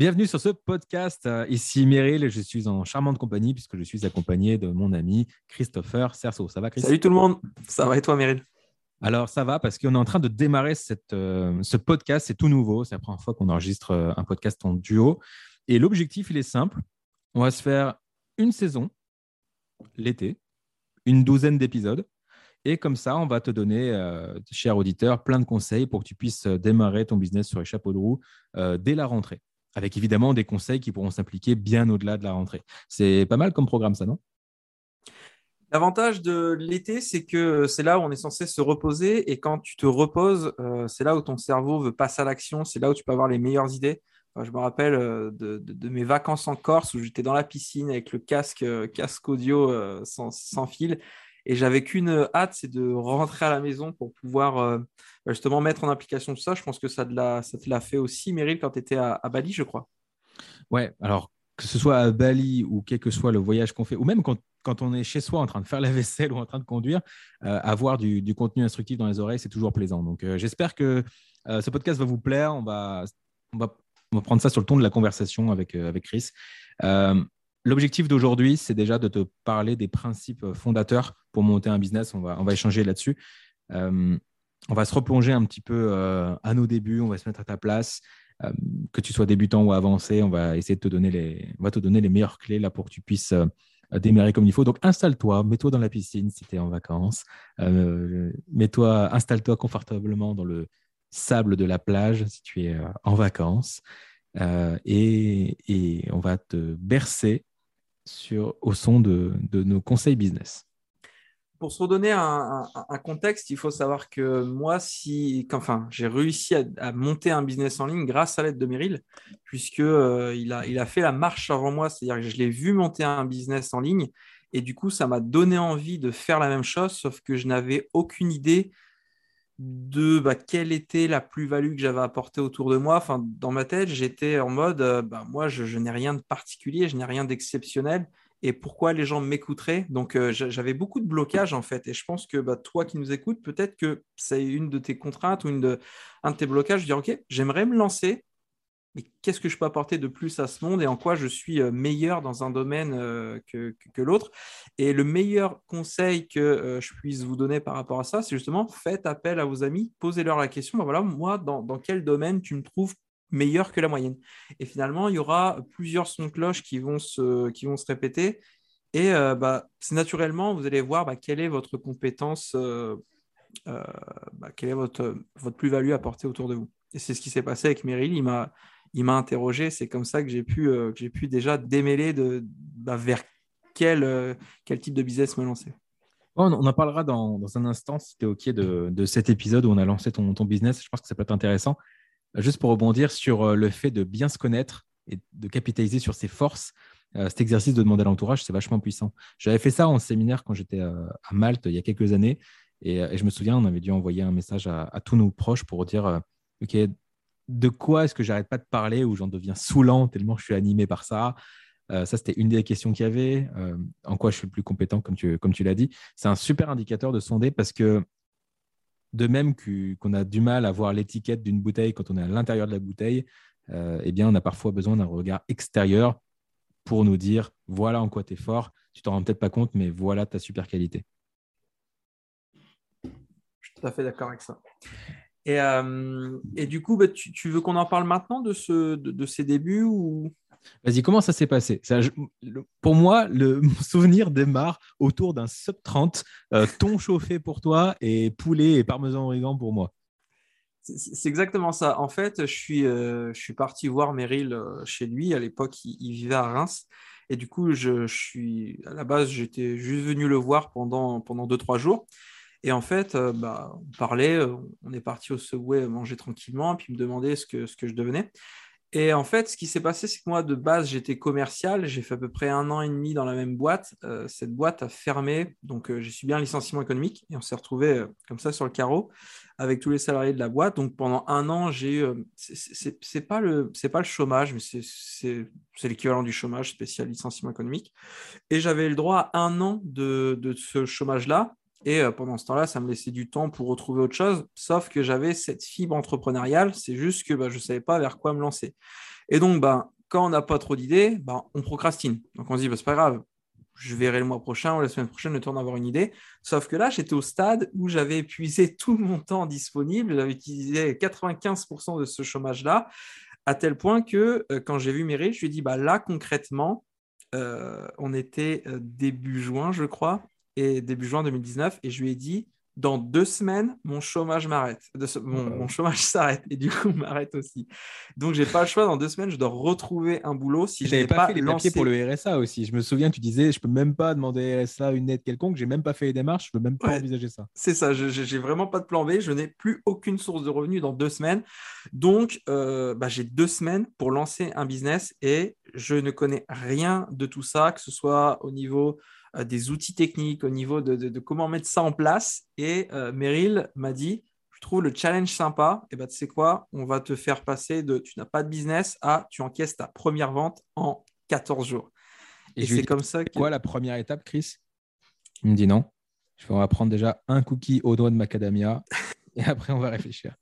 Bienvenue sur ce podcast. Euh, ici Meryl et je suis en charmante compagnie puisque je suis accompagné de mon ami Christopher Cerceau. Ça va, Christopher Salut tout le monde. Ça va et toi, Meryl? Alors, ça va parce qu'on est en train de démarrer cette, euh, ce podcast. C'est tout nouveau. C'est la première fois qu'on enregistre euh, un podcast en duo. Et l'objectif, il est simple. On va se faire une saison, l'été, une douzaine d'épisodes. Et comme ça, on va te donner, cher auditeur, plein de conseils pour que tu puisses démarrer ton business sur les chapeaux de roue dès la rentrée avec évidemment des conseils qui pourront s'impliquer bien au-delà de la rentrée. C'est pas mal comme programme, ça, non? L'avantage de l'été, c'est que c'est là où on est censé se reposer et quand tu te reposes, euh, c'est là où ton cerveau veut passer à l'action, c'est là où tu peux avoir les meilleures idées. je me rappelle euh, de, mes vacances en Corse où j'étais dans la piscine avec le casque, euh, casque audio sans, fil et j'avais qu'une hâte, c'est de rentrer à la maison pour pouvoir euh, bah, justement mettre en application tout ça. Je pense que ça, te l'a fait aussi, Meryl, quand tu étais à, Bali, je crois. Ouais, alors que ce soit à Bali ou quel que soit le voyage qu'on fait, ou même quand, on est chez soi en train de faire la vaisselle ou en train de conduire, euh, avoir du, contenu instructif dans les oreilles, c'est toujours plaisant. Donc euh, j'espère que ce podcast va vous plaire. On va, prendre ça sur le ton de la conversation avec Chris. L'objectif d'aujourd'hui, c'est déjà de te parler des principes fondateurs pour monter un business. On va, on va échanger là-dessus. Euh, on va se replonger un petit peu euh, à nos débuts. On va se mettre à ta place. Euh, que tu sois débutant ou avancé, on va essayer de te donner les, va te donner les meilleures clés là pour que tu puisses démarrer comme il faut. Donc installe-toi, mets-toi dans la piscine si tu es en vacances. mets-toi, installe-toi confortablement dans le sable de la plage si tu es en vacances. et, et, on va te bercer sur, au son de, nos conseils business. Pour se redonner un, contexte, il faut savoir que moi, si, j'ai réussi à, monter un business en ligne grâce à l'aide de Meryl, puisque euh, il, a, a fait la marche avant moi, c'est-à-dire que je l'ai vu monter un business en ligne, et du coup, ça m'a donné envie de faire la même chose, sauf que je n'avais aucune idée de bah, quelle était la plus-value que j'avais apportée autour de moi. Dans ma tête, j'étais en mode, euh, bah, moi, je, n'ai rien de particulier, je n'ai rien d'exceptionnel. Et pourquoi les gens m'écouteraient? Donc, euh, j'avais beaucoup de blocages, en fait. Et je pense que bah, toi qui nous écoutes, peut-être que c'est une de tes contraintes ou une de, un de tes blocages. Je dis, OK, j'aimerais me lancer, mais qu'est-ce que je peux apporter de plus à ce monde et en quoi je suis euh, meilleur dans un domaine euh, que, l'autre? Et le meilleur conseil que euh, je puisse vous donner par rapport à ça, c'est justement faites appel à vos amis, posez-leur la question, ben voilà, moi, dans, quel domaine tu me trouves meilleur que la moyenne? Et finalement, il y aura plusieurs sons de cloche qui vont se, qui vont se répéter. Et bah, c'est naturellement, vous allez voir bah, quelle est votre compétence, bah, quelle est votre, votre plus-value apportée autour de vous. Et c'est ce qui s'est passé avec Meryl. Il m'a, il m'a interrogé. C'est comme ça que j'ai pu, euh, j'ai pu déjà démêler de, bah, vers quel, euh, quel type de business me lancer. On en parlera dans, dans un instant si tu es OK de, de, cet épisode où on a lancé ton, ton, business. Je pense que ça peut être intéressant. Juste pour rebondir sur euh, le fait de bien se connaître et de capitaliser sur ses forces, cet exercice de demander à l'entourage, c'est vachement puissant. J'avais fait ça en séminaire quand j'étais à Malte il y a quelques années. Et, je me souviens, on avait dû envoyer un message à, à tous nos proches pour dire OK, de quoi est-ce que j'arrête pas de parler ou j'en deviens saoulant tellement je suis animé par ça euh, ça, c'était une des questions qu'il y avait. Euh, en quoi je suis le plus compétent, comme tu, l'as dit. C'est un super indicateur de sonder parce que, de même qu'on a du mal à voir l'étiquette d'une bouteille quand on est à l'intérieur de la bouteille, euh, eh bien, on a parfois besoin d'un regard extérieur pour nous dire voilà en quoi tu es fort. Tu t'en rends peut-être pas compte, mais voilà ta super qualité. Je suis tout à fait d'accord avec ça. Et, euh, et du coup, bah, tu, veux qu'on en parle maintenant de, ce, de, ces débuts ou... Vas-y, comment ça s'est passé? Pour moi, le souvenir démarre autour d'un sub 30, euh, thon chauffé pour toi et poulet et parmesan origan pour moi. C'est exactement ça. En fait, je suis, euh, je suis parti voir Meryl chez lui. À l'époque, il, vivait à Reims. Et du coup, je, je suis, à la base, j'étais juste venu le voir pendant, pendant deux, trois jours. Et en fait, euh, bah, on parlait, euh, on est parti au Subway manger tranquillement, puis me demandait ce que, ce que je devenais. Et en fait, ce qui s'est passé, c'est que moi, de base, j'étais commercial. J'ai fait à peu près un an et demi dans la même boîte. Euh, cette boîte a fermé. Donc, j'ai subi un licenciement économique et on s'est retrouvé comme ça sur le carreau avec tous les salariés de la boîte. Donc, pendant un an, j'ai eu. c'est pas, le, pas le chômage, mais c'est l'équivalent du chômage spécial licenciement économique. Et j'avais le droit à un an de, de ce chômage-là. Et pendant ce temps-là, ça me laissait du temps pour retrouver autre chose, sauf que j'avais cette fibre entrepreneuriale, c'est juste que bah, je ne savais pas vers quoi me lancer. Et donc, bah, quand on n'a pas trop d'idées, bah, on procrastine. Donc on se dit, bah, c'est pas grave, je verrai le mois prochain ou la semaine prochaine le temps d'avoir une idée. Sauf que là, j'étais au stade où j'avais épuisé tout mon temps disponible, j'avais utilisé 95% de ce chômage-là, à tel point que quand j'ai vu Meryl, je lui ai dit, bah, là, concrètement, on était début juin, je crois, et début juin 2019 et je lui ai dit dans deux semaines, mon chômage m'arrête. Mon, chômage s'arrête et du coup m'arrête aussi. Donc j'ai pas le choix. Dans deux semaines, je dois retrouver un boulot. Si je n'avais pas, fait les papiers pour le RSA aussi. Je me souviens, tu disais, je peux même pas demander RSA une aide quelconque. J'ai même pas fait les démarches. Je peux même pas envisager ça. C'est ça. Je j'ai vraiment pas de plan B. Je n'ai plus aucune source de revenus dans deux semaines. Donc euh, bah, j'ai deux semaines pour lancer un business et je ne connais rien de tout ça, que ce soit au niveau des outils techniques, au niveau de, comment mettre ça en place. Et euh, Meryl m'a dit, je trouve le challenge sympa, et ben, tu sais quoi, on va te faire passer de tu n'as pas de business à tu encaisses ta première vente en 14 jours. Et, c'est comme ça que... Quoi la première étape, Chris? Il me dit non. Je vais prendre déjà un cookie au doigt de macadamia et après on va réfléchir.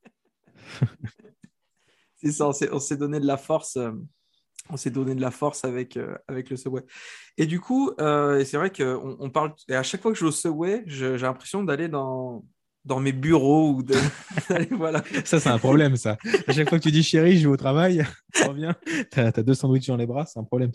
c'est ça, on s'est donné de la force. On s'est donné de la force avec, euh, avec le Subway. Et du coup, euh, c'est vrai qu'on on parle, et à chaque fois que je vais au Subway, j'ai l'impression d'aller dans, dans mes bureaux ou de. voilà. Ça, c'est un problème, ça. À chaque fois que tu dis chérie, je vais au travail, tu reviens, tu as, deux sandwichs dans les bras, c'est un problème.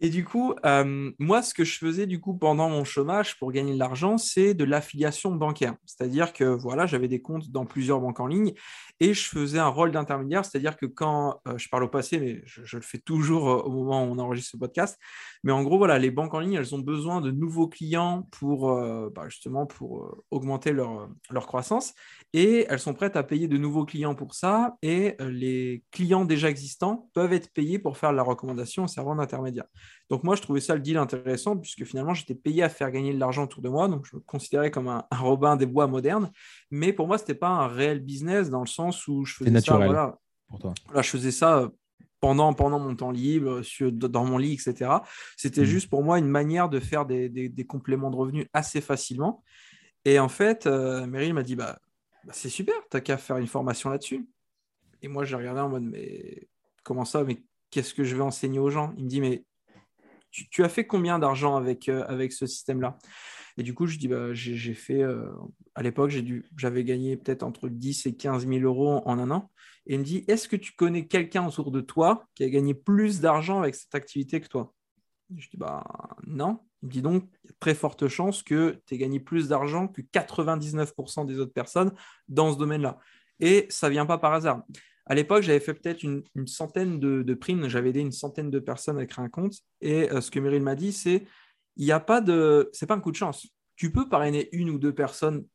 Et du coup, euh, moi, ce que je faisais du coup pendant mon chômage pour gagner de l'argent, c'est de l'affiliation bancaire. C'est-à-dire que voilà, j'avais des comptes dans plusieurs banques en ligne et je faisais un rôle d'intermédiaire. C'est-à-dire que quand euh, je parle au passé, mais je, le fais toujours euh, au moment où on enregistre ce podcast. Mais en gros, voilà, les banques en ligne, elles ont besoin de nouveaux clients pour bah, justement pour augmenter leur, leur croissance et elles sont prêtes à payer de nouveaux clients pour ça. Et les clients déjà existants peuvent être payés pour faire la recommandation en servant d'intermédiaire. Donc moi, je trouvais ça le deal intéressant puisque finalement, j'étais payé à faire gagner de l'argent autour de moi. Donc je me considérais comme un, Robin des Bois moderne. Mais pour moi, ce n'était pas un réel business dans le sens où je faisais ça. Voilà, pour toi. je faisais ça euh, pendant, pendant mon temps libre, sur, dans mon lit, etc. C'était mmh. juste pour moi une manière de faire des, compléments de revenus assez facilement. Et en fait, euh, Meryl m'a dit bah, bah c'est super, tu n'as qu'à faire une formation là-dessus. Et moi, j'ai regardé en mode mais comment ça Mais qu'est-ce que je vais enseigner aux gens? Il me dit mais tu, as fait combien d'argent avec, euh, ce système-là? Et du coup, je dis, bah, j'ai fait, euh, à l'époque, j'avais gagné peut-être entre 10 et 15 000 euros en un an. Et il me dit, est-ce que tu connais quelqu'un autour de toi qui a gagné plus d'argent avec cette activité que toi? Je dis, bah non. Il me dit donc, il y a très forte chance que tu aies gagné plus d'argent que 99% des autres personnes dans ce domaine-là. Et ça ne vient pas par hasard. À l'époque, j'avais fait peut-être une, centaine de, primes. J'avais aidé une centaine de personnes à créer un compte. Et euh, ce que Meryl m'a dit, c'est il n'y a pas de. C'est pas un coup de chance. Tu peux parrainer une ou deux personnes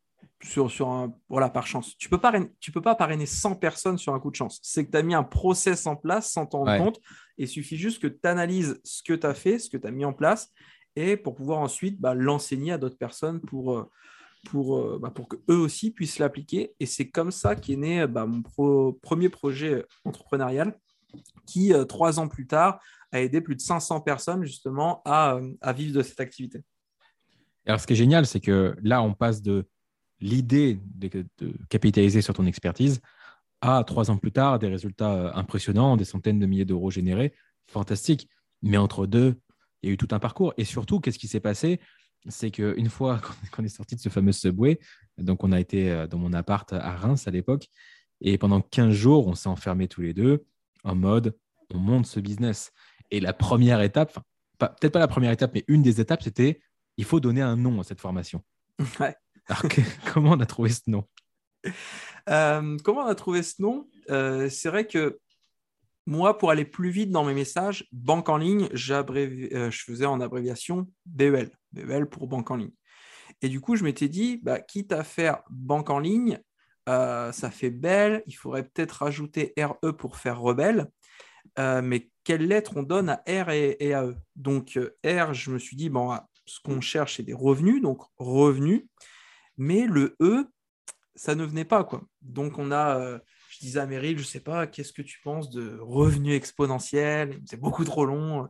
sur, sur un. Voilà, par chance. Tu ne peux, tu peux pas parrainer 100 personnes sur un coup de chance. C'est que tu as mis un process en place sans t'en rendre compte. il suffit juste que tu analyses ce que tu as fait, ce que tu as mis en place, et pour pouvoir ensuite bah, l'enseigner à d'autres personnes pour. Euh, pour, euh, bah, aussi puissent l'appliquer. Et c'est comme ça qu'est né bah, mon premier projet entrepreneurial qui, euh, trois ans plus tard, a aidé plus de 500 personnes justement à, euh, à vivre de cette activité. Alors, ce qui est génial, c'est que là, on passe de l'idée de, capitaliser sur ton expertise à trois ans plus tard des résultats impressionnants, des centaines de milliers d'euros générés. Fantastique. Mais entre deux, il y a eu tout un parcours. Et surtout, qu'est-ce qui s'est passé? C'est qu'une fois qu'on est sorti de ce fameux subway, donc on a été euh, dans mon appart à Reims à l'époque, et pendant 15 jours, on s'est enfermés tous les deux en mode on monte ce business. Et la première étape, peut-être pas la première étape, mais une des étapes, c'était il faut donner un nom à cette formation. Alors, comment on a trouvé ce nom? Euh, Comment on a trouvé ce nom? Euh, C'est vrai que moi, pour aller plus vite dans mes messages, banque en ligne, je faisais en abréviation BEL. BEL pour banque en ligne. Et du coup, je m'étais dit, bah, quitte à faire banque en ligne, ça fait belle, il faudrait peut-être rajouter RE pour faire rebelle. mais quelle lettre on donne à R et, à E? Donc R, je me suis dit, bon, ce qu'on cherche, c'est des revenus, donc revenus. Mais le E, ça ne venait pas. quoi. Donc on a, je disais à Meryl, je sais pas, qu'est-ce que tu penses de revenus exponentiels? C'est beaucoup trop long.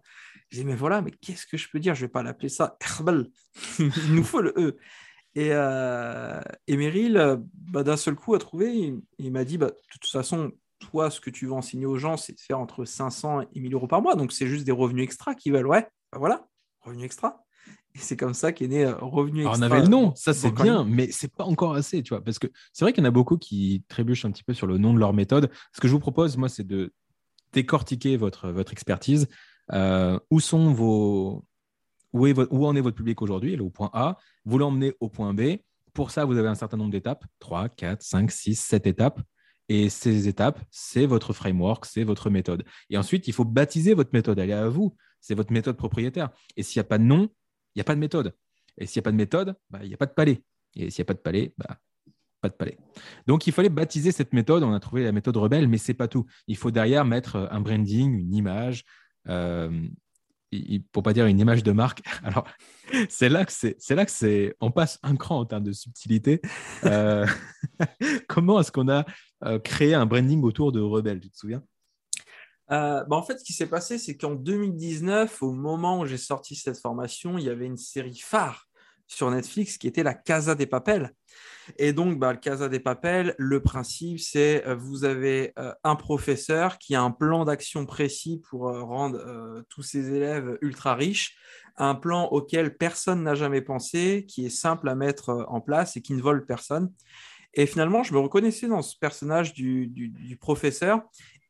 Je disais, mais voilà, mais qu'est-ce que je peux dire? Je vais pas l'appeler ça Herbal. Il nous faut le E. Et, euh, Meryl, bah, d'un seul coup, a trouvé, il, m'a dit, bah, de toute façon, toi, ce que tu veux enseigner aux gens, c'est de faire entre 500 et 1000 euros par mois. Donc, c'est juste des revenus extra qui veulent. Ouais, bah, voilà, revenus extra. Et c'est comme ça qu'est né euh, Revenu Extra. on avait le nom, ça c'est bien, mais c'est pas encore assez, tu vois. Parce que c'est vrai qu'il y en a beaucoup qui trébuchent un petit peu sur le nom de leur méthode. Ce que je vous propose, moi, c'est de décortiquer votre, votre expertise. Euh, où sont vos. Où, est où en est votre public aujourd'hui? Au point A. Vous l'emmenez au point B. Pour ça, vous avez un certain nombre d'étapes 3, 4, 5, 6, 7 étapes. Et ces étapes, c'est votre framework, c'est votre méthode. Et ensuite, il faut baptiser votre méthode. Elle est à vous. C'est votre méthode propriétaire. Et s'il n'y a pas de nom, il n'y a pas de méthode. Et s'il n'y a pas de méthode, bah, il n'y a pas de palais. Et s'il n'y a pas de palais, bah, pas de palais. Donc, il fallait baptiser cette méthode. On a trouvé la méthode rebelle, mais ce n'est pas tout. Il faut derrière mettre un branding, une image, pour pas dire une image de marque. Alors, c'est là que c'est, là que c'est, on passe un cran en termes de subtilité. Euh, comment est-ce qu'on a euh, créé un branding autour de Rebelle Tu te souviens? Euh, bah, en fait, ce qui s'est passé, c'est qu'en 2019, au moment où j'ai sorti cette formation, il y avait une série phare sur Netflix qui était la Casa des Papels. Et donc, bah, le Casa des Papels, le principe, c'est euh, vous avez euh, un professeur qui a un plan d'action précis pour rendre tous ses élèves ultra riches, un plan auquel personne n'a jamais pensé, qui est simple à mettre en place et qui ne vole personne. Et finalement, je me reconnaissais dans ce personnage du, du professeur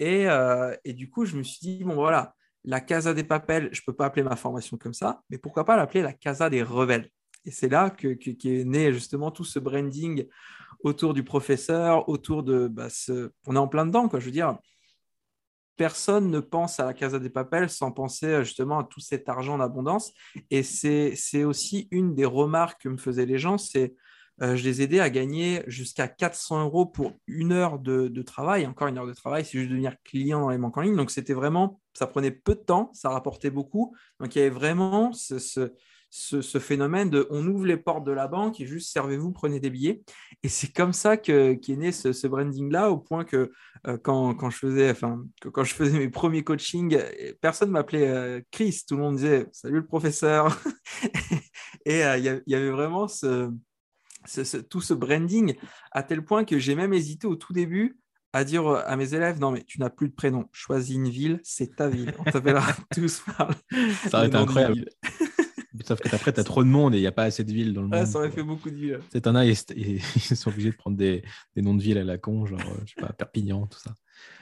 euh, et, du coup, je me suis dit, bon voilà, la Casa des Papels, je ne peux pas appeler ma formation comme ça, mais pourquoi pas l'appeler la Casa des Rebelles Et c'est là que, est né justement tout ce branding autour du professeur, autour de... Bah. On est en plein dedans, quoi. Je veux dire, personne ne pense à la Casa des Papels sans penser euh, justement à tout cet argent d'abondance. Et c'est aussi une des remarques que me faisaient les gens, c'est euh, je les aidais à gagner jusqu'à 400 euros pour une heure de, travail. Encore une heure de travail, c'est juste devenir client dans les banques en ligne. Donc, c'était vraiment, ça prenait peu de temps, ça rapportait beaucoup. Donc, il y avait vraiment ce, phénomène de on ouvre les portes de la banque et juste servez-vous, prenez des billets. Et c'est comme ça qu'est né ce, branding-là, au point que euh, quand, je faisais, enfin, quand je faisais mes premiers coachings, personne ne m'appelait euh, Chris. Tout le monde disait Salut le professeur. et il y, avait vraiment ce tout ce branding, à tel point que j'ai même hésité au tout début à dire à mes élèves non mais tu n'as plus de prénom, choisis une ville, c'est ta ville. On t'appellera tous par Ça aurait été incroyable. Sauf que après, tu as trop de monde et il n'y a pas assez de villes dans le monde. Ça aurait fait beaucoup de villes. C'est un ils, ils sont obligés de prendre des, des, noms de villes à la con, genre, euh, je sais pas, Perpignan, tout ça.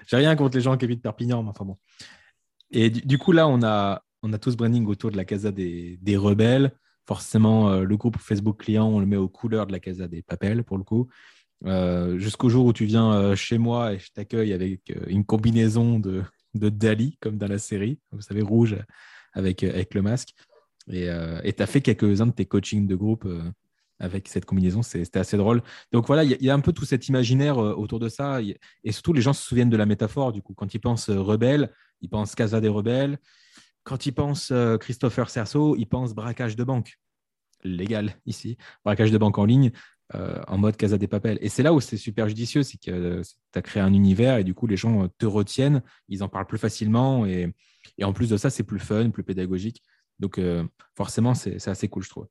J'ai rien contre les gens qui habitent Perpignan, mais enfin bon. Et du, coup, là, on a, on a tout ce branding autour de la Casa des, des rebelles forcément, euh, le groupe Facebook client, on le met aux couleurs de la Casa des Papels pour le coup. Euh, jusqu'au jour où tu viens euh, chez moi et je t'accueille avec une combinaison de, de, Dali, comme dans la série, vous savez, rouge avec, avec le masque. Et tu as fait quelques-uns de tes coachings de groupe avec cette combinaison, c'était assez drôle. Donc voilà, il y, a un peu tout cet imaginaire autour de ça. Et surtout, les gens se souviennent de la métaphore. Du coup, quand ils pensent rebelle, ils pensent Casa des rebelles. Quand ils pensent Christopher Cerceau, ils pensent braquage de banque légal ici, braquage de banque en ligne, euh, en mode Casa des Papel. Et c'est là où c'est super judicieux, c'est que tu as créé un univers et du coup, les gens te retiennent, ils en parlent plus facilement et, en plus de ça, c'est plus fun, plus pédagogique. Donc, euh, forcément, c'est assez cool, je trouve.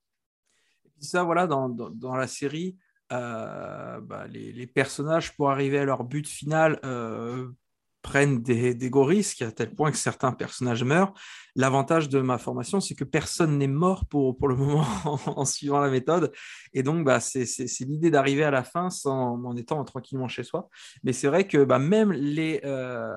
Et ça, voilà, dans, la série, euh, bah, les, les, personnages, pour arriver à leur but final, prennent des, des, gros risques à tel point que certains personnages meurent. L'avantage de ma formation, c'est que personne n'est mort pour, pour le moment en, suivant la méthode. Et donc, bah, c'est l'idée d'arriver à la fin sans, en étant tranquillement chez soi. Mais c'est vrai que bah, même les, euh,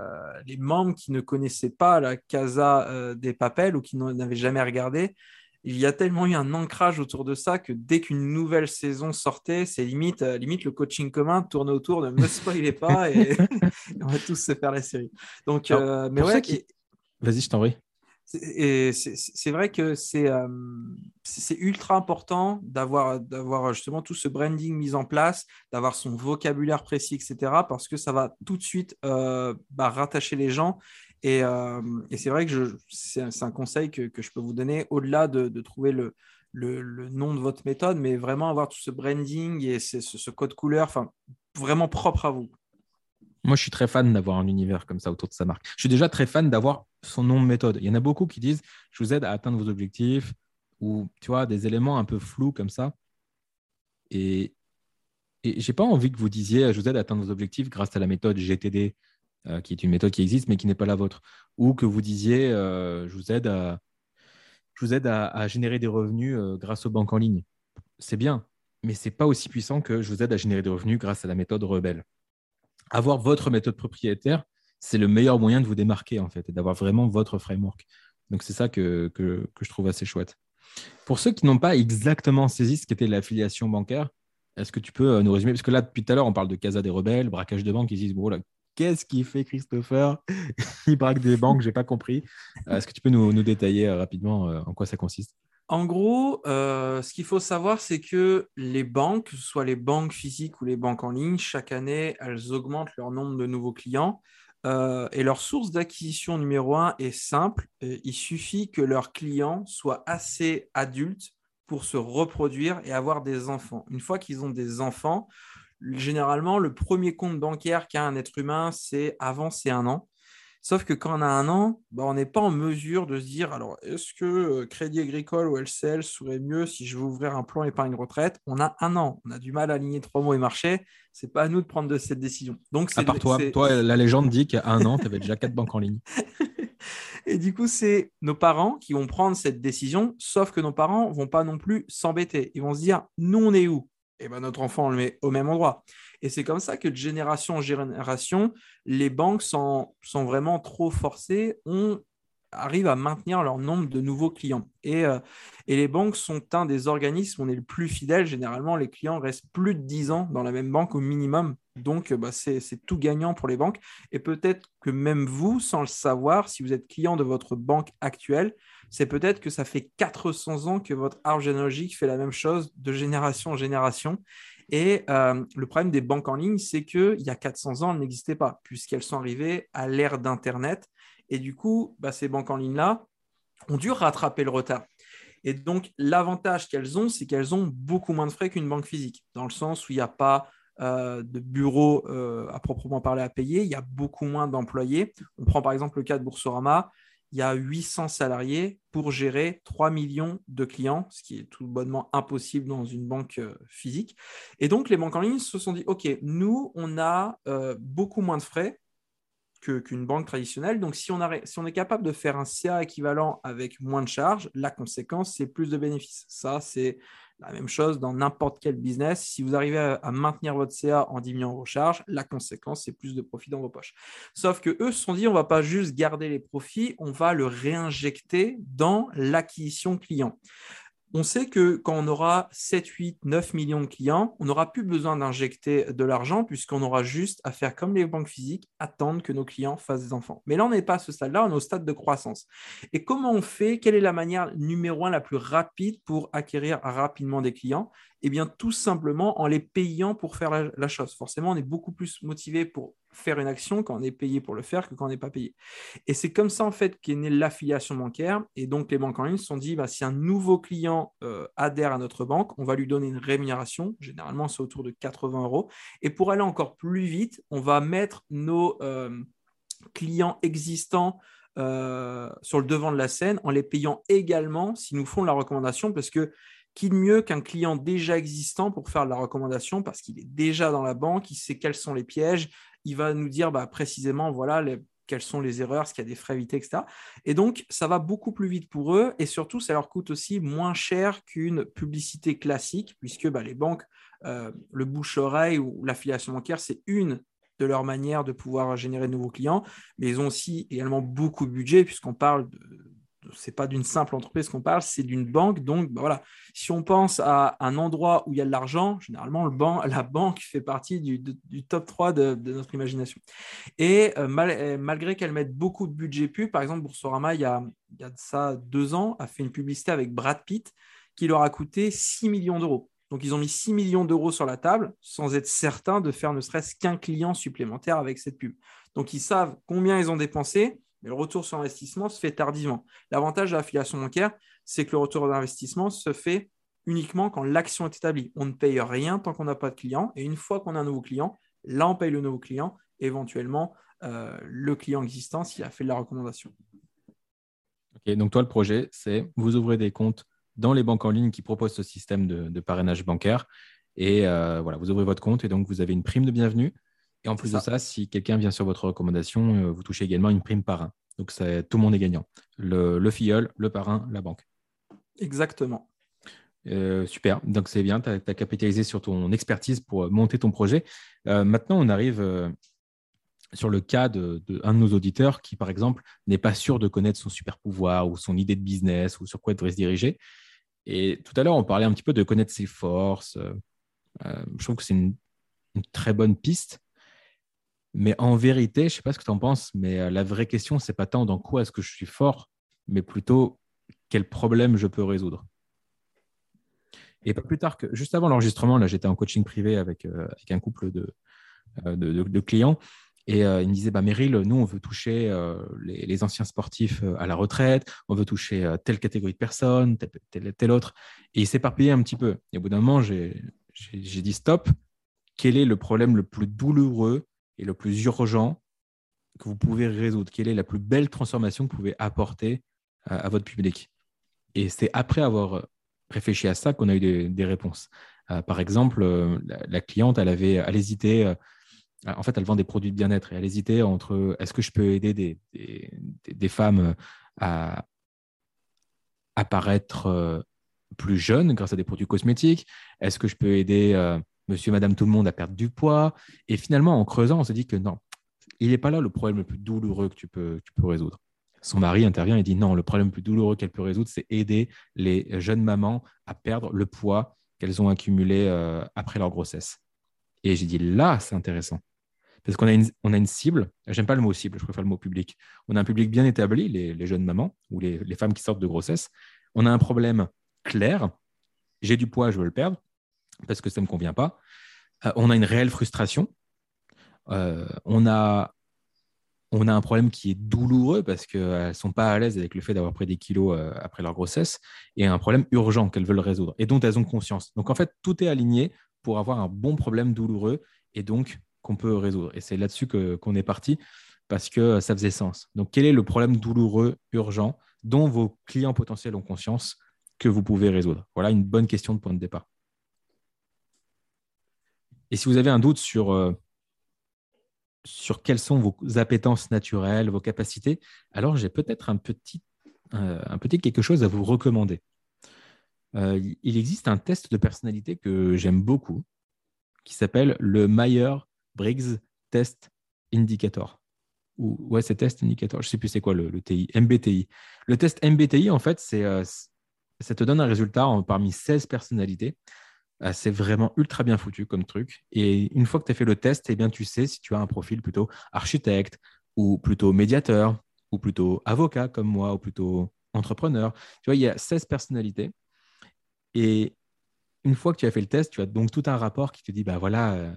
les membres qui ne connaissaient pas la Casa euh, des Papels ou qui n'avaient jamais regardé, il y a tellement eu un ancrage autour de ça que dès qu'une nouvelle saison sortait, c'est limite, euh, limite le coaching commun tournait autour de me spoilez pas et, on va tous se faire la série. Donc, euh, mais ouais, Vas-y, je t'en prie. Et c'est vrai que c'est ultra important d'avoir justement tout ce branding mis en place, d'avoir son vocabulaire précis, etc. Parce que ça va tout de suite bah, rattacher les gens. Et, c'est vrai que c'est un conseil que, je peux vous donner au-delà de, trouver le, nom de votre méthode, mais vraiment avoir tout ce branding et ce, ce code couleur, enfin, vraiment propre à vous. Moi, je suis très fan d'avoir un univers comme ça autour de sa marque. Je suis déjà très fan d'avoir son nom de méthode. Il y en a beaucoup qui disent je vous aide à atteindre vos objectifs ou tu vois des éléments un peu flous comme ça. Et, et j'ai pas envie que vous disiez je vous aide à atteindre vos objectifs grâce à la méthode GTD, euh, qui est une méthode qui existe mais qui n'est pas la vôtre, ou que vous disiez euh, je vous aide à je vous aide à, générer des revenus euh, grâce aux banques en ligne. C'est bien, mais c'est pas aussi puissant que je vous aide à générer des revenus grâce à la méthode rebelle avoir votre méthode propriétaire, c'est le meilleur moyen de vous démarquer en fait et d'avoir vraiment votre framework. Donc c'est ça que, que, je trouve assez chouette. Pour ceux qui n'ont pas exactement saisi ce qu'était l'affiliation bancaire, est-ce que tu peux nous résumer? Parce que là, depuis tout à l'heure, on parle de Casa des rebelles, braquage de banque. Ils disent, bon, là, qu'est-ce qu'il fait Christopher? Il braque des banques, j'ai pas compris. Euh, est-ce que tu peux nous, détailler euh, rapidement en quoi ça consiste? En gros, euh, ce qu'il faut savoir, c'est que les banques, que ce soit les banques physiques ou les banques en ligne, chaque année, elles augmentent leur nombre de nouveaux clients. Euh, et leur source d'acquisition numéro un est simple. Il suffit que leurs clients soient assez adultes pour se reproduire et avoir des enfants. Une fois qu'ils ont des enfants, généralement, le premier compte bancaire qu'a un être humain, c'est avant c'est un an. Sauf que quand on a un an, bah, on n'est pas en mesure de se dire alors, est-ce que euh, Crédit Agricole ou LCL serait mieux si je veux ouvrir un plan épargne retraite? On a un an. On a du mal à aligner trois mots et marcher. Ce n'est pas à nous de prendre de cette décision. Donc, à part toi, toi, la légende dit qu'à un an, tu avais déjà quatre banques en ligne. Et du coup, c'est nos parents qui vont prendre cette décision, sauf que nos parents ne vont pas non plus s'embêter. Ils vont se dire, nous, on est où? Eh ben, notre enfant, on le met au même endroit. Et c'est comme ça que de génération en génération, les banques, sont vraiment trop forcées, on arrive à maintenir leur nombre de nouveaux clients. Et, euh, et, les banques sont un des organismes où on est le plus fidèle. Généralement, les clients restent plus de 10 ans dans la même banque au minimum. Donc, bah, c'est tout gagnant pour les banques. Et peut-être que même vous, sans le savoir, si vous êtes client de votre banque actuelle, c'est peut-être que ça fait 400 ans que votre arbre généalogique fait la même chose de génération en génération. Et euh, le problème des banques en ligne, c'est qu'il y a 400 ans, elles n'existaient pas, puisqu'elles sont arrivées à l'ère d'Internet. Et du coup, bah, ces banques en ligne-là ont dû rattraper le retard. Et donc, l'avantage qu'elles ont, c'est qu'elles ont beaucoup moins de frais qu'une banque physique, dans le sens où il n'y a pas euh, de bureau euh, à proprement parler à payer, il y a beaucoup moins d'employés. On prend par exemple le cas de Boursorama, il y a 800 salariés pour gérer 3 millions de clients, ce qui est tout bonnement impossible dans une banque euh, physique. Et donc, les banques en ligne se sont dit, OK, nous, on a euh, beaucoup moins de frais qu'une banque traditionnelle. Donc, si on, si on, est capable de faire un CA équivalent avec moins de charges, la conséquence, c'est plus de bénéfices. Ça, c'est la même chose dans n'importe quel business. Si vous arrivez à, maintenir votre CA en diminuant vos charges, la conséquence, c'est plus de profits dans vos poches. Sauf que eux se sont dit, on ne va pas juste garder les profits, on va le réinjecter dans l'acquisition client on sait que quand on aura 7, 8, 9 millions de clients, on n'aura plus besoin d'injecter de l'argent puisqu'on aura juste à faire comme les banques physiques, attendre que nos clients fassent des enfants. Mais là, on n'est pas à ce stade-là, on est au stade de croissance. Et comment on fait? Quelle est la manière numéro un la plus rapide pour acquérir rapidement des clients? Eh bien, tout simplement en les payant pour faire la, chose. Forcément, on est beaucoup plus motivé pour faire une action quand on est payé pour le faire que quand on n'est pas payé. Et c'est comme ça en fait qu'est née l'affiliation bancaire. Et donc les banques en ligne se sont dit, bah, si un nouveau client euh, adhère à notre banque, on va lui donner une rémunération. Généralement, c'est autour de 80 euros. Et pour aller encore plus vite, on va mettre nos euh, clients existants euh, sur le devant de la scène en les payant également s'ils nous font la recommandation parce que qui de mieux qu'un client déjà existant pour faire la recommandation parce qu'il est déjà dans la banque, il sait quels sont les pièges, il va nous dire bah, précisément voilà quelles sont les erreurs, ce qu'il y a des frais évités, etc. Et donc, ça va beaucoup plus vite pour eux et surtout, ça leur coûte aussi moins cher qu'une publicité classique puisque bah, les banques, euh, le bouche-oreille ou l'affiliation bancaire, c'est une de leurs manières de pouvoir générer de nouveaux clients, mais ils ont aussi également beaucoup de budget puisqu'on parle de c'est pas d'une simple entreprise qu'on parle, c'est d'une banque. Donc, bah, voilà, si on pense à un endroit où il y a de l'argent, généralement, le la banque fait partie du, top 3 de, notre imagination. Et euh, euh, malgré qu'elle mette beaucoup de budget pub, par exemple, Boursorama, il y, a, il y a ça deux ans, a fait une publicité avec Brad Pitt qui leur a coûté 6 millions d'euros. Donc, ils ont mis 6 millions d'euros sur la table sans être certains de faire ne serait-ce qu'un client supplémentaire avec cette pub. Donc, ils savent combien ils ont dépensé mais le retour sur investissement se fait tardivement. L'avantage de l'affiliation bancaire, c'est que le retour d'investissement se fait uniquement quand l'action est établie. On ne paye rien tant qu'on n'a pas de client. Et une fois qu'on a un nouveau client, là, on paye le nouveau client, éventuellement euh, le client existant s'il a fait de la recommandation. Ok, donc toi, le projet, c'est vous ouvrez des comptes dans les banques en ligne qui proposent ce système de, parrainage bancaire. Et euh, voilà, vous ouvrez votre compte et donc vous avez une prime de bienvenue et en plus de ça, si quelqu'un vient sur votre recommandation, euh, vous touchez également une prime parrain. Donc tout le monde est gagnant. Le, le filleul, le parrain, la banque. Exactement. Euh, super, donc c'est bien, tu as, capitalisé sur ton expertise pour monter ton projet. Euh, maintenant, on arrive sur le cas d'un de, de, nos auditeurs qui, par exemple, n'est pas sûr de connaître son super pouvoir ou son idée de business ou sur quoi il devrait se diriger. Et tout à l'heure, on parlait un petit peu de connaître ses forces. je trouve que c'est une, très bonne piste. Mais en vérité, je ne sais pas ce que tu en penses, mais euh, la vraie question, c'est pas tant dans quoi est-ce que je suis fort, mais plutôt quel problème je peux résoudre. Et pas plus tard que, juste avant l'enregistrement, là, j'étais en coaching privé avec, euh, avec un couple de, euh, de, clients. Et il me disait, bah, Meryl, nous, on veut toucher les, anciens sportifs à la retraite, on veut toucher telle catégorie de personnes, telle, telle, autre. Et il s'éparpillait un petit peu. Et au bout d'un moment, j'ai dit, stop, quel est le problème le plus douloureux et le plus urgent que vous pouvez résoudre? Quelle est la plus belle transformation que vous pouvez apporter à, votre public? Et c'est après avoir réfléchi à ça qu'on a eu des, réponses. Euh, par exemple, euh, la, cliente, elle avait, elle hésitait. Euh, en fait, elle vend des produits de bien-être et elle hésitait entre est-ce que je peux aider des, des, femmes à apparaître plus jeunes grâce à des produits cosmétiques? Est-ce que je peux aider monsieur, madame, tout le monde a perdu du poids. Et finalement, en creusant, on se dit que non, il n'est pas là le problème le plus douloureux que tu peux, résoudre. Son mari intervient et dit non, le problème le plus douloureux qu'elle peut résoudre, c'est aider les jeunes mamans à perdre le poids qu'elles ont accumulé euh, après leur grossesse. Et j'ai dit là, c'est intéressant. Parce qu'on a une, on a une cible, j'aime pas le mot cible, je préfère le mot public. On a un public bien établi, les, jeunes mamans ou les femmes qui sortent de grossesse. On a un problème clair, j'ai du poids, je veux le perdre parce que ça ne me convient pas. Euh, on a une réelle frustration. Euh, on, a, un problème qui est douloureux parce qu'elles ne sont pas à l'aise avec le fait d'avoir pris des kilos euh, après leur grossesse et un problème urgent qu'elles veulent résoudre et dont elles ont conscience. Donc en fait, tout est aligné pour avoir un bon problème douloureux et donc qu'on peut résoudre. Et c'est là-dessus qu'on est parti parce que ça faisait sens. Donc quel est le problème douloureux, urgent, dont vos clients potentiels ont conscience que vous pouvez résoudre? Voilà une bonne question de point de départ. Et si vous avez un doute sur, euh, sur quelles sont vos appétences naturelles, vos capacités, alors j'ai peut-être un petit, euh, un petit quelque chose à vous recommander. Euh, il existe un test de personnalité que j'aime beaucoup qui s'appelle le Meyer-Briggs Test Indicator. Ou, ouais, c'est Test Indicator, je ne sais plus c'est quoi le, TI, MBTI. Le test MBTI, en fait, c'est, ça te donne un résultat parmi 16 personnalités c'est vraiment ultra bien foutu comme truc. Et une fois que tu as fait le test, eh bien, tu sais si tu as un profil plutôt architecte ou plutôt médiateur ou plutôt avocat comme moi ou plutôt entrepreneur. Tu vois, il y a 16 personnalités. Et une fois que tu as fait le test, tu as donc tout un rapport qui te dit, bah voilà, euh,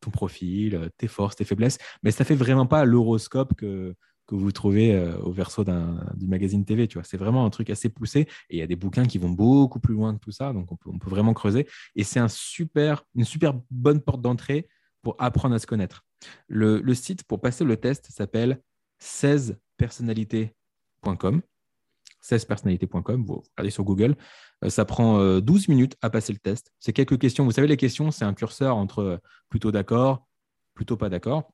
ton profil, euh, tes forces, tes faiblesses. Mais ça fait vraiment pas l'horoscope que, que vous trouvez euh, au verso du magazine TV. Tu vois, c'est vraiment un truc assez poussé. Et il y a des bouquins qui vont beaucoup plus loin que tout ça, donc on peut, vraiment creuser. Et c'est un super, une super bonne porte d'entrée pour apprendre à se connaître. Le, site pour passer le test s'appelle 16personnalités.com. 16personnalités.com, vous regardez sur Google. Euh, ça prend 12 euh, minutes à passer le test. C'est quelques questions. Vous savez, les questions, c'est un curseur entre plutôt d'accord, plutôt pas d'accord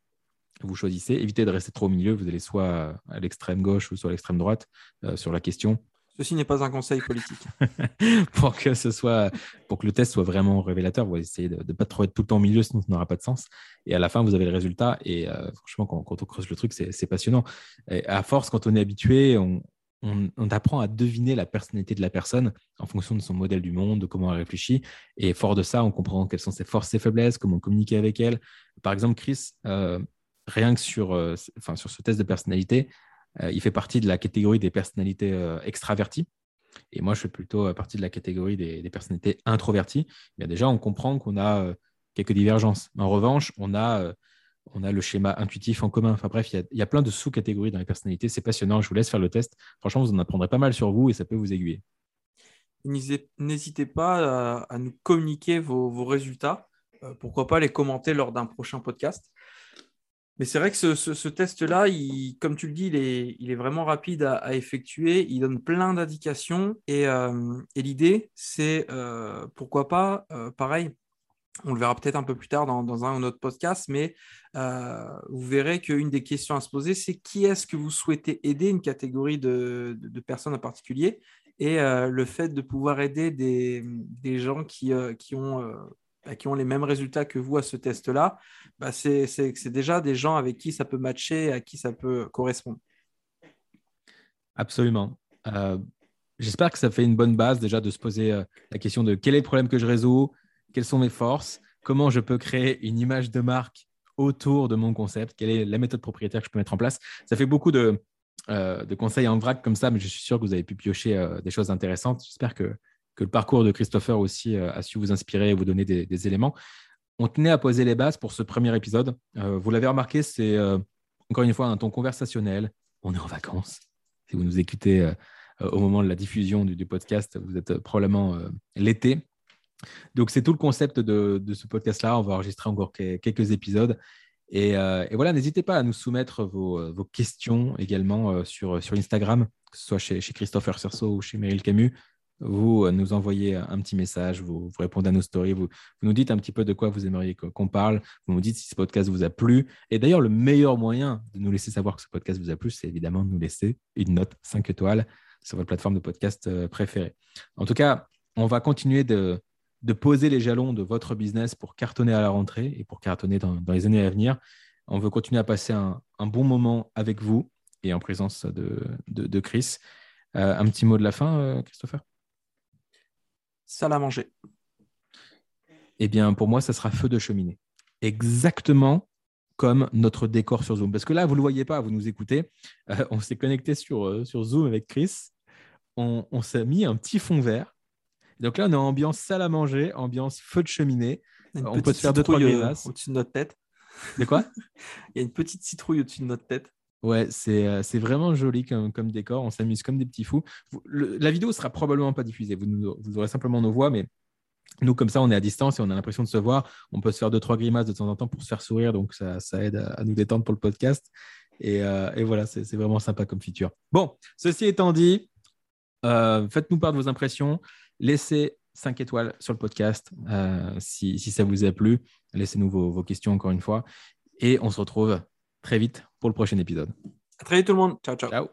vous choisissez. Évitez de rester trop au milieu. Vous allez soit à l'extrême gauche ou soit à l'extrême droite euh, sur la question. Ceci n'est pas un conseil politique. pour que ce soit, pour que le test soit vraiment révélateur, vous essayez de ne pas trop être tout le temps au milieu, sinon ça n'aura pas de sens. Et à la fin, vous avez le résultat. Et euh, franchement, quand, on creuse le truc, c'est passionnant. Et à force, quand on est habitué, on, on, apprend à deviner la personnalité de la personne en fonction de son modèle du monde, de comment elle réfléchit. Et fort de ça, on comprend quelles sont ses forces, ses faiblesses, comment communiquer avec elle. Par exemple, Chris, euh, rien que sur, euh, sur ce test de personnalité, euh, il fait partie de la catégorie des personnalités extraverties. Et moi, je fais plutôt partie de la catégorie des, personnalités introverties. Bien déjà, on comprend qu'on a quelques divergences. En revanche, on a le schéma intuitif en commun. Enfin bref, il y, a, plein de sous-catégories dans les personnalités. C'est passionnant. Je vous laisse faire le test. Franchement, vous en apprendrez pas mal sur vous et ça peut vous aiguiller. N'hésitez pas à, nous communiquer vos, résultats. Euh, pourquoi pas les commenter lors d'un prochain podcast. Mais c'est vrai que ce, test-là, comme tu le dis, il est, vraiment rapide à, effectuer. Il donne plein d'indications. Et, euh, l'idée, c'est euh, pourquoi pas, pareil, on le verra peut-être un peu plus tard dans, un ou autre podcast, mais euh, vous verrez qu'une des questions à se poser, c'est qui est-ce que vous souhaitez aider, une catégorie de, personnes en particulier, et euh, le fait de pouvoir aider des, gens euh, qui, ont, bah, qui ont les mêmes résultats que vous à ce test-là, bah, c'est déjà des gens avec qui ça peut matcher, à qui ça peut correspondre. Absolument. J'espère que ça fait une bonne base déjà de se poser la question de quel est le problème que je résous, quelles sont mes forces, comment je peux créer une image de marque autour de mon concept, quelle est la méthode propriétaire que je peux mettre en place. Ça fait beaucoup de, euh, conseils en vrac comme ça, mais je suis sûr que vous avez pu piocher euh, des choses intéressantes. J'espère que, le parcours de Christopher aussi euh, a su vous inspirer et vous donner des, éléments. On tenait à poser les bases pour ce premier épisode. vous l'avez remarqué, c'est encore une fois un ton conversationnel. On est en vacances. Si vous nous écoutez au moment de la diffusion du podcast, vous êtes probablement l'été. Donc, c'est tout le concept de, ce podcast-là. On va enregistrer encore quelques épisodes. Euh, et, voilà, n'hésitez pas à nous soumettre vos, euh, questions également euh, sur, Instagram, que ce soit chez, Christopher Cerceau ou chez Meryl Camus. Vous nous envoyez un petit message, vous, répondez à nos stories, vous, nous dites un petit peu de quoi vous aimeriez qu'on parle, vous nous dites si ce podcast vous a plu. Et d'ailleurs, le meilleur moyen de nous laisser savoir que ce podcast vous a plu, c'est évidemment de nous laisser une note 5 étoiles sur votre plateforme de podcast préférée. En tout cas, on va continuer de, poser les jalons de votre business pour cartonner à la rentrée et pour cartonner dans, les années à venir. On veut continuer à passer un, bon moment avec vous et en présence de, Chris. Euh, un petit mot de la fin, euh, Christopher? Salle à manger. Eh bien, pour moi, ça sera feu de cheminée. Exactement comme notre décor sur Zoom. Parce que là, vous ne le voyez pas, vous nous écoutez. Euh, on s'est connecté sur, sur Zoom avec Chris. On, on s'est mis un petit fond vert donc là, on est en ambiance salle à manger, ambiance feu de cheminée. On peut se faire deux, trois euh, grimaces. Au-dessus de notre tête. De quoi? Il y a une petite citrouille au-dessus de notre tête. Ouais, c'est euh, vraiment joli comme, décor. On s'amuse comme des petits fous. la vidéo sera probablement pas diffusée. Vous, aurez simplement nos voix, mais nous, comme ça, on est à distance et on a l'impression de se voir. On peut se faire deux, trois grimaces de temps en temps pour se faire sourire. Donc, ça, aide à, nous détendre pour le podcast. Et, euh, voilà, c'est vraiment sympa comme feature. Bon, ceci étant dit, faites-nous part de vos impressions. Laissez 5 étoiles sur le podcast euh, si, ça vous a plu. Laissez-nous vos, questions encore une fois. Et on se retrouve très vite pour le prochain épisode. À très vite tout le monde. Ciao, ciao. Ciao.